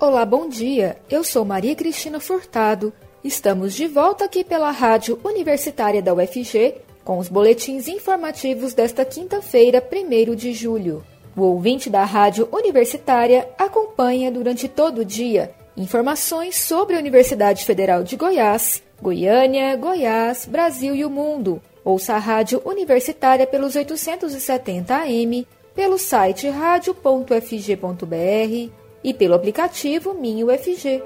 Olá, bom dia. Eu sou Maria Cristina Furtado. Estamos de volta aqui pela Rádio Universitária da UFG com os boletins informativos desta quinta-feira, 1 de julho. O ouvinte da Rádio Universitária acompanha durante todo o dia informações sobre a Universidade Federal de Goiás, Goiânia, Goiás, Brasil e o mundo. Ouça a Rádio Universitária pelos 870 AM, pelo site radio.fg.br e pelo aplicativo Minho UFG.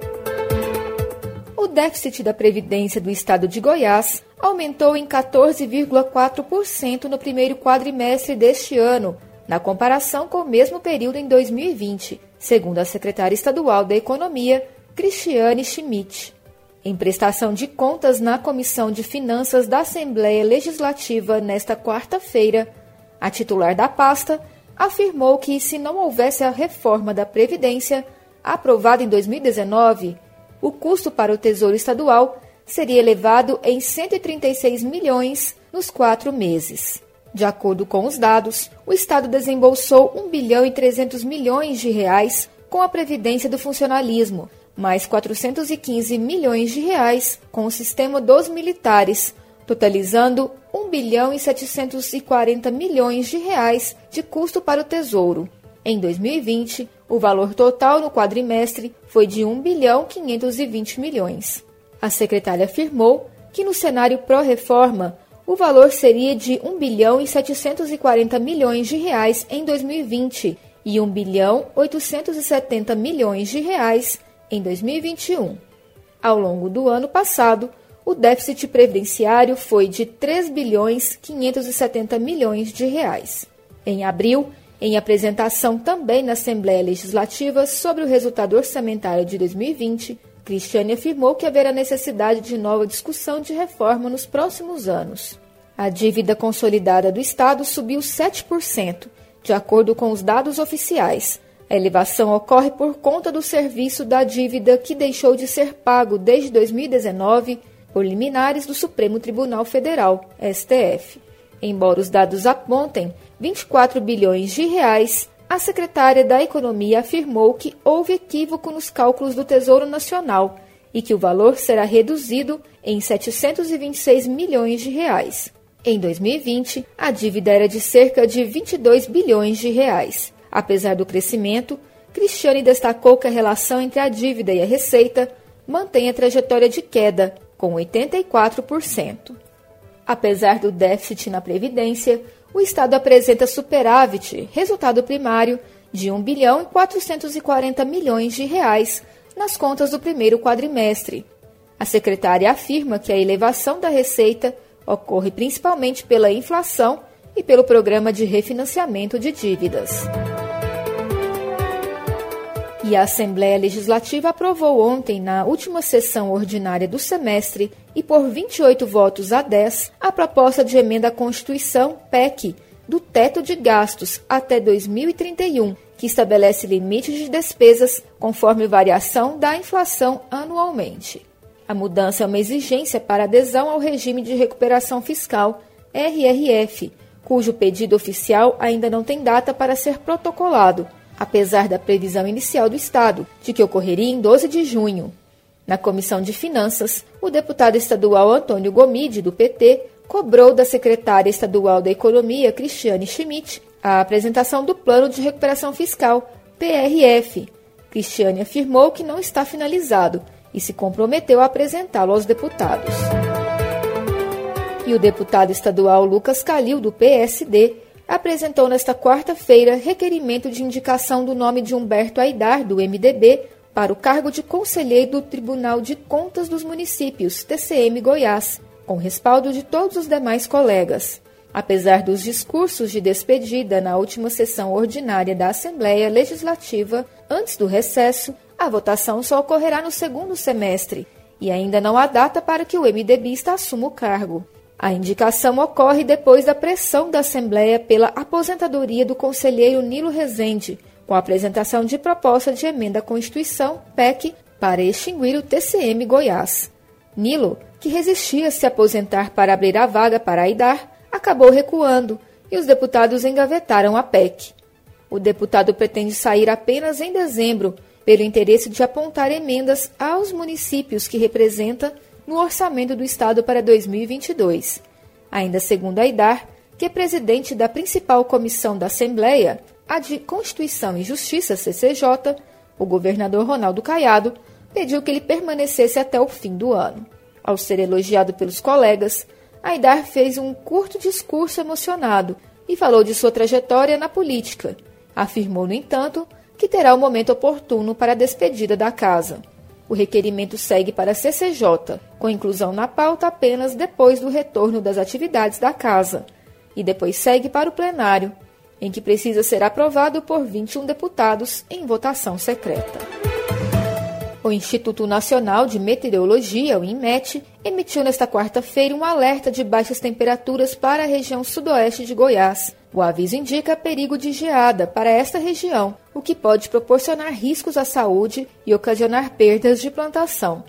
O déficit da Previdência do Estado de Goiás aumentou em 14,4% no primeiro quadrimestre deste ano, na comparação com o mesmo período em 2020, segundo a secretária estadual da Economia, Cristiane Schmidt. Em prestação de contas na Comissão de Finanças da Assembleia Legislativa nesta quarta-feira, a titular da pasta afirmou que, se não houvesse a reforma da Previdência, aprovada em 2019, o custo para o Tesouro Estadual seria elevado em 136 milhões nos quatro meses. De acordo com os dados, o Estado desembolsou 1 bilhão e 300 milhões de reais com a previdência do funcionalismo, mais 415 milhões de reais com o sistema dos militares, totalizando 1 bilhão e 740 milhões de reais de custo para o Tesouro. Em 2020, o valor total no quadrimestre foi de 1 bilhão 520 milhões. A secretária afirmou que no cenário pró-reforma, o valor seria de 1 bilhão e 740 milhões de reais em 2020 e 1 bilhão 870 milhões de reais em 2021. Ao longo do ano passado, o déficit previdenciário foi de 3 bilhões 570 milhões de reais. Em abril, em apresentação também na Assembleia Legislativa sobre o resultado orçamentário de 2020, Cristiane afirmou que haverá necessidade de nova discussão de reforma nos próximos anos. A dívida consolidada do Estado subiu 7%, de acordo com os dados oficiais. A elevação ocorre por conta do serviço da dívida que deixou de ser pago desde 2019 por liminares do Supremo Tribunal Federal, STF. Embora os dados apontem 24 bilhões de reais, a secretária da Economia afirmou que houve equívoco nos cálculos do Tesouro Nacional e que o valor será reduzido em 726 milhões de reais. Em 2020, a dívida era de cerca de 22 bilhões de reais. Apesar do crescimento, Cristiane destacou que a relação entre a dívida e a receita mantém a trajetória de queda, com 84%. Apesar do déficit na Previdência, o Estado apresenta superávit, resultado primário, de 1 bilhão e 440 milhões de reais nas contas do primeiro quadrimestre. A secretária afirma que a elevação da receita ocorre principalmente pela inflação e pelo programa de refinanciamento de dívidas. E a Assembleia Legislativa aprovou ontem, na última sessão ordinária do semestre, e por 28 votos a 10, a proposta de emenda à Constituição, PEC, do teto de gastos até 2031, que estabelece limites de despesas conforme variação da inflação anualmente. A mudança é uma exigência para adesão ao regime de recuperação fiscal, RRF, cujo pedido oficial ainda não tem data para ser protocolado apesar da previsão inicial do Estado de que ocorreria em 12 de junho. Na Comissão de Finanças, o deputado estadual Antônio Gomide, do PT, cobrou da secretária estadual da Economia, Cristiane Schmidt, a apresentação do Plano de Recuperação Fiscal, PRF. Cristiane afirmou que não está finalizado e se comprometeu a apresentá-lo aos deputados. E o deputado estadual Lucas Calil, do PSD, apresentou nesta quarta-feira requerimento de indicação do nome de Humberto Aidar, do MDB, para o cargo de conselheiro do Tribunal de Contas dos Municípios, TCM Goiás, com respaldo de todos os demais colegas. Apesar dos discursos de despedida na última sessão ordinária da Assembleia Legislativa, antes do recesso, a votação só ocorrerá no segundo semestre e ainda não há data para que o MDBista assuma o cargo. A indicação ocorre depois da pressão da Assembleia pela aposentadoria do conselheiro Nilo Rezende, com a apresentação de proposta de emenda à Constituição, PEC, para extinguir o TCM Goiás. Nilo, que resistia a se aposentar para abrir a vaga para Aidar, acabou recuando e os deputados engavetaram a PEC. O deputado pretende sair apenas em dezembro pelo interesse de apontar emendas aos municípios que representa no orçamento do Estado para 2022. Ainda segundo a IDAR, que é presidente da principal comissão da Assembleia, a de Constituição e Justiça, CCJ, o governador Ronaldo Caiado pediu que ele permanecesse até o fim do ano. Ao ser elogiado pelos colegas, Aidar fez um curto discurso emocionado e falou de sua trajetória na política. Afirmou, no entanto, que terá o momento oportuno para a despedida da casa. O requerimento segue para a CCJ, com inclusão na pauta apenas depois do retorno das atividades da casa, e depois segue para o plenário, em que precisa ser aprovado por 21 deputados em votação secreta. O Instituto Nacional de Meteorologia, o INMET, emitiu nesta quarta-feira um alerta de baixas temperaturas para a região sudoeste de Goiás. O aviso indica perigo de geada para esta região, o que pode proporcionar riscos à saúde e ocasionar perdas de plantação.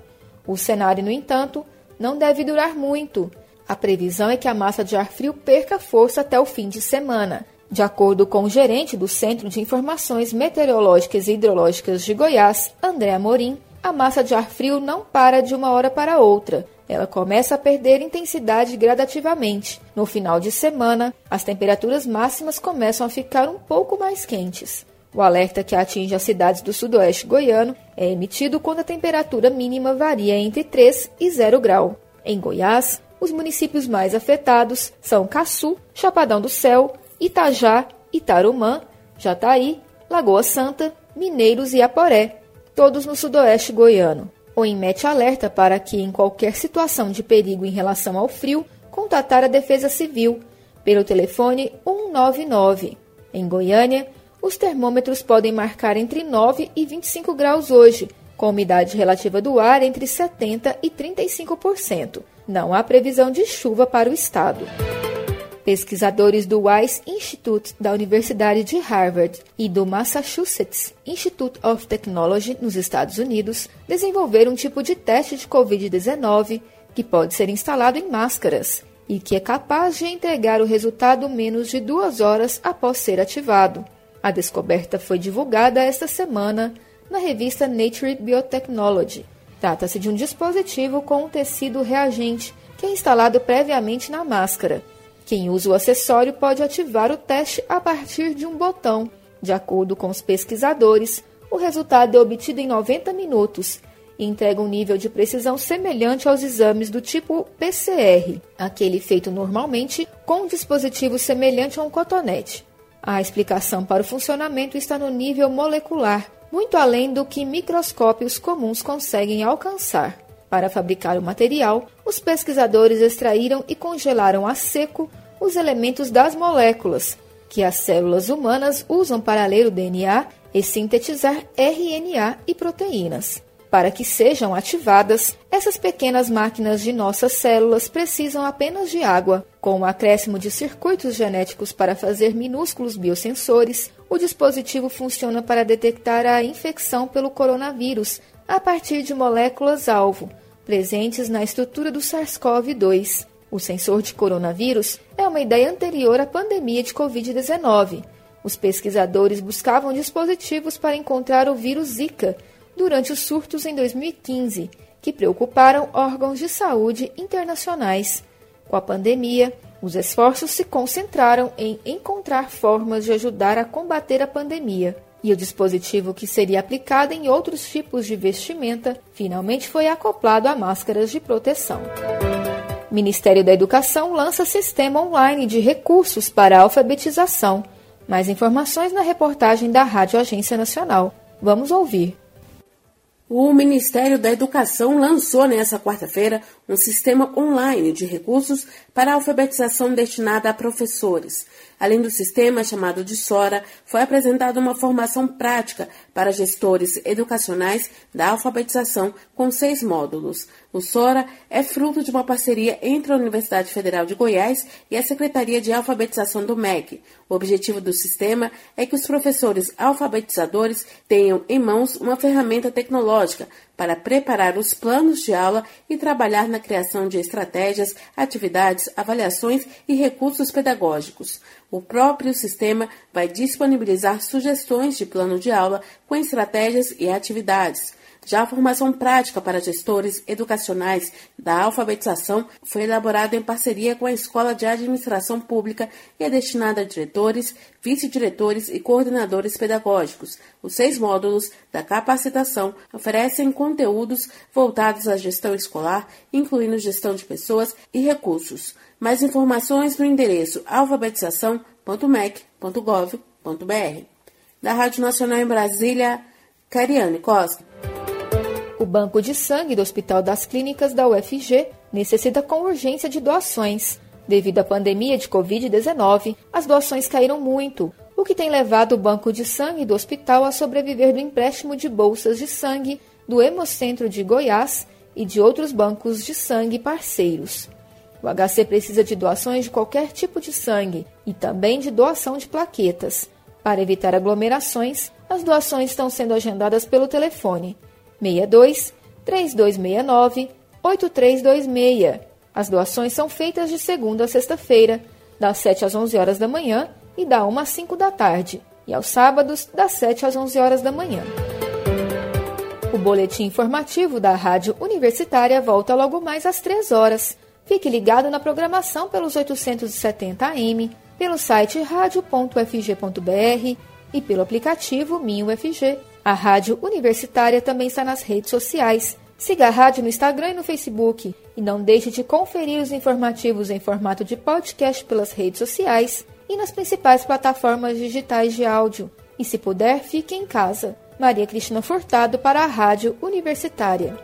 O cenário, no entanto, não deve durar muito. A previsão é que a massa de ar frio perca força até o fim de semana. De acordo com o gerente do Centro de Informações Meteorológicas e Hidrológicas de Goiás, André Amorim, a massa de ar frio não para de uma hora para outra. Ela começa a perder intensidade gradativamente. No final de semana, as temperaturas máximas começam a ficar um pouco mais quentes. O alerta que atinge as cidades do sudoeste goiano é emitido quando a temperatura mínima varia entre 3 e 0 grau. Em Goiás, os municípios mais afetados são Caçu, Chapadão do Céu, Itajá, Itarumã, Jataí, Lagoa Santa, Mineiros e Aporé, todos no sudoeste goiano. O INMET alerta para que, em qualquer situação de perigo em relação ao frio, contatar a Defesa Civil pelo telefone 199. Em Goiânia, os termômetros podem marcar entre 9 e 25 graus hoje, com umidade relativa do ar entre 70% e 35%. Não há previsão de chuva para o estado. Pesquisadores do Wise Institute da Universidade de Harvard e do Massachusetts Institute of Technology nos Estados Unidos desenvolveram um tipo de teste de Covid-19 que pode ser instalado em máscaras e que é capaz de entregar o resultado menos de duas horas após ser ativado. A descoberta foi divulgada esta semana na revista Nature Biotechnology. Trata-se de um dispositivo com um tecido reagente que é instalado previamente na máscara quem usa o acessório pode ativar o teste a partir de um botão. De acordo com os pesquisadores, o resultado é obtido em 90 minutos e entrega um nível de precisão semelhante aos exames do tipo PCR, aquele feito normalmente com um dispositivo semelhante a um cotonete. A explicação para o funcionamento está no nível molecular, muito além do que microscópios comuns conseguem alcançar. Para fabricar o material, os pesquisadores extraíram e congelaram a seco os elementos das moléculas, que as células humanas usam para ler o DNA e sintetizar RNA e proteínas. Para que sejam ativadas, essas pequenas máquinas de nossas células precisam apenas de água. Com o acréscimo de circuitos genéticos para fazer minúsculos biosensores, o dispositivo funciona para detectar a infecção pelo coronavírus a partir de moléculas-alvo, presentes na estrutura do SARS-CoV-2. O sensor de coronavírus é uma ideia anterior à pandemia de Covid-19. Os pesquisadores buscavam dispositivos para encontrar o vírus Zika durante os surtos em 2015, que preocuparam órgãos de saúde internacionais. Com a pandemia, os esforços se concentraram em encontrar formas de ajudar a combater a pandemia e o dispositivo que seria aplicado em outros tipos de vestimenta finalmente foi acoplado a máscaras de proteção. Ministério da Educação lança sistema online de recursos para alfabetização. Mais informações na reportagem da Rádio Agência Nacional. Vamos ouvir. O Ministério da Educação lançou nesta quarta-feira um sistema online de recursos para alfabetização destinada a professores. Além do sistema chamado de SORA, foi apresentada uma formação prática para gestores educacionais da alfabetização com seis módulos. O SORA é fruto de uma parceria entre a Universidade Federal de Goiás e a Secretaria de Alfabetização do MEC. O objetivo do sistema é que os professores alfabetizadores tenham em mãos uma ferramenta tecnológica pedagógica para preparar os planos de aula e trabalhar na criação de estratégias, atividades, avaliações e recursos pedagógicos. O próprio sistema vai disponibilizar sugestões de plano de aula com estratégias e atividades. Já a formação prática para gestores educacionais da alfabetização foi elaborada em parceria com a Escola de Administração Pública e é destinada a diretores, vice-diretores e coordenadores pedagógicos. Os seis módulos da capacitação oferecem conteúdos voltados à gestão escolar, incluindo gestão de pessoas e recursos. Mais informações no endereço alfabetização.mec.gov.br. Da Rádio Nacional em Brasília, Cariane Costa. O Banco de Sangue do Hospital das Clínicas da UFG necessita com urgência de doações. Devido à pandemia de Covid-19, as doações caíram muito, o que tem levado o Banco de Sangue do hospital a sobreviver do empréstimo de bolsas de sangue do Hemocentro de Goiás e de outros bancos de sangue parceiros. O HC precisa de doações de qualquer tipo de sangue e também de doação de plaquetas. Para evitar aglomerações, as doações estão sendo agendadas pelo telefone 62 3269 8326. As doações são feitas de segunda a sexta-feira, das 7 às 11 horas da manhã e da 1 às 5 da tarde, e aos sábados, das 7 às 11 horas da manhã. O boletim informativo da Rádio Universitária volta logo mais às 3 horas. Fique ligado na programação pelos 870 AM, pelo site radio.fg.br e pelo aplicativo Minho FG. A Rádio Universitária também está nas redes sociais. Siga a rádio no Instagram e no Facebook. E não deixe de conferir os informativos em formato de podcast pelas redes sociais e nas principais plataformas digitais de áudio. E se puder, fique em casa. Maria Cristina Furtado para a Rádio Universitária.